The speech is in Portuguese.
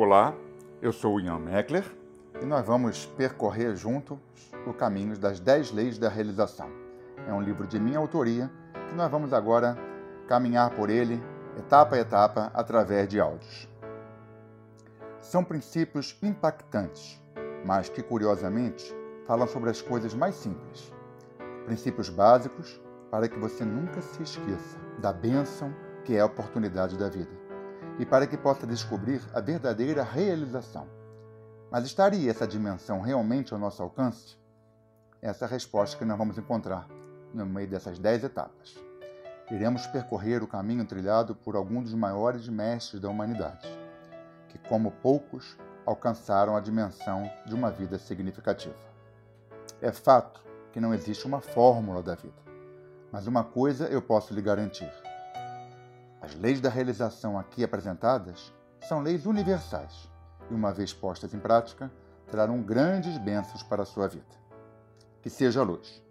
Olá, eu sou o Ian Meckler e nós vamos percorrer juntos o caminho das 10 leis da realização. É um livro de minha autoria que nós vamos agora caminhar por ele etapa a etapa através de áudios. São princípios impactantes, mas que curiosamente falam sobre as coisas mais simples. Princípios básicos para que você nunca se esqueça da bênção que é a oportunidade da vida e para que possa descobrir a verdadeira realização. Mas estaria essa dimensão realmente ao nosso alcance? Essa é a resposta que nós vamos encontrar no meio dessas dez etapas. Iremos percorrer o caminho trilhado por alguns dos maiores mestres da humanidade, que, como poucos, alcançaram a dimensão de uma vida significativa. É fato que não existe uma fórmula da vida, mas uma coisa eu posso lhe garantir: as leis da realização aqui apresentadas são leis universais e, uma vez postas em prática, trarão grandes bênçãos para a sua vida. Que seja a luz.